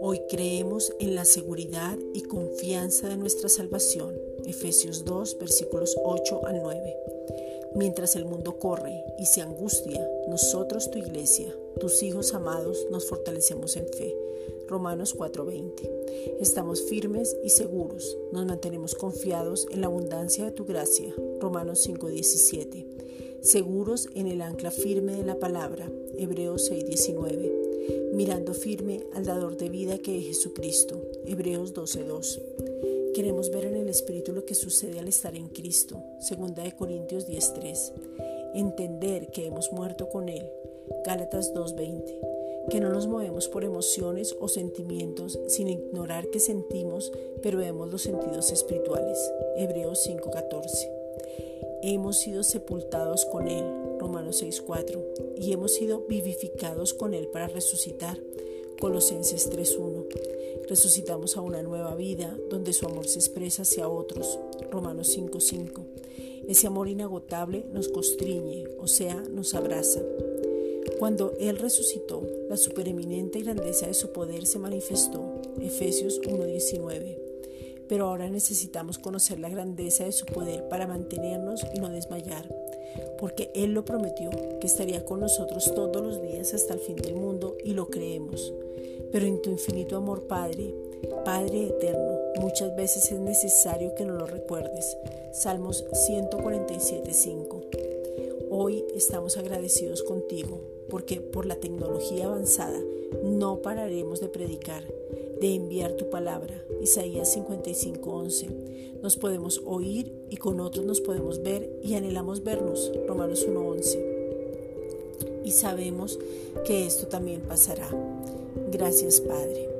Hoy creemos en la seguridad y confianza de nuestra salvación. Efesios 2, versículos 8 al 9. Mientras el mundo corre y se angustia, nosotros, tu iglesia, tus hijos amados, nos fortalecemos en fe. Romanos 4:20. Estamos firmes y seguros, nos mantenemos confiados en la abundancia de tu gracia. Romanos 5:17. Seguros en el ancla firme de la palabra. Hebreos 6:19 mirando firme al dador de vida que es Jesucristo. Hebreos 12:2. Queremos ver en el Espíritu lo que sucede al estar en Cristo. Segunda de Corintios 10:3. Entender que hemos muerto con Él. Gálatas 2:20. Que no nos movemos por emociones o sentimientos sin ignorar que sentimos, pero vemos los sentidos espirituales. Hebreos 5:14. Hemos sido sepultados con Él Romanos 6.4, y hemos sido vivificados con Él para resucitar. Colosenses 3.1. Resucitamos a una nueva vida donde su amor se expresa hacia otros. Romanos 5.5. Ese amor inagotable nos constriñe, o sea, nos abraza. Cuando Él resucitó, la supereminente grandeza de su poder se manifestó. Efesios 1.19. Pero ahora necesitamos conocer la grandeza de su poder para mantenernos y no desmayar porque Él lo prometió, que estaría con nosotros todos los días hasta el fin del mundo y lo creemos. Pero en tu infinito amor, Padre, Padre eterno, muchas veces es necesario que no lo recuerdes. Salmos 147.5. Hoy estamos agradecidos contigo porque por la tecnología avanzada no pararemos de predicar de enviar tu palabra. Isaías 55:11. Nos podemos oír y con otros nos podemos ver y anhelamos vernos. Romanos 1:11. Y sabemos que esto también pasará. Gracias Padre.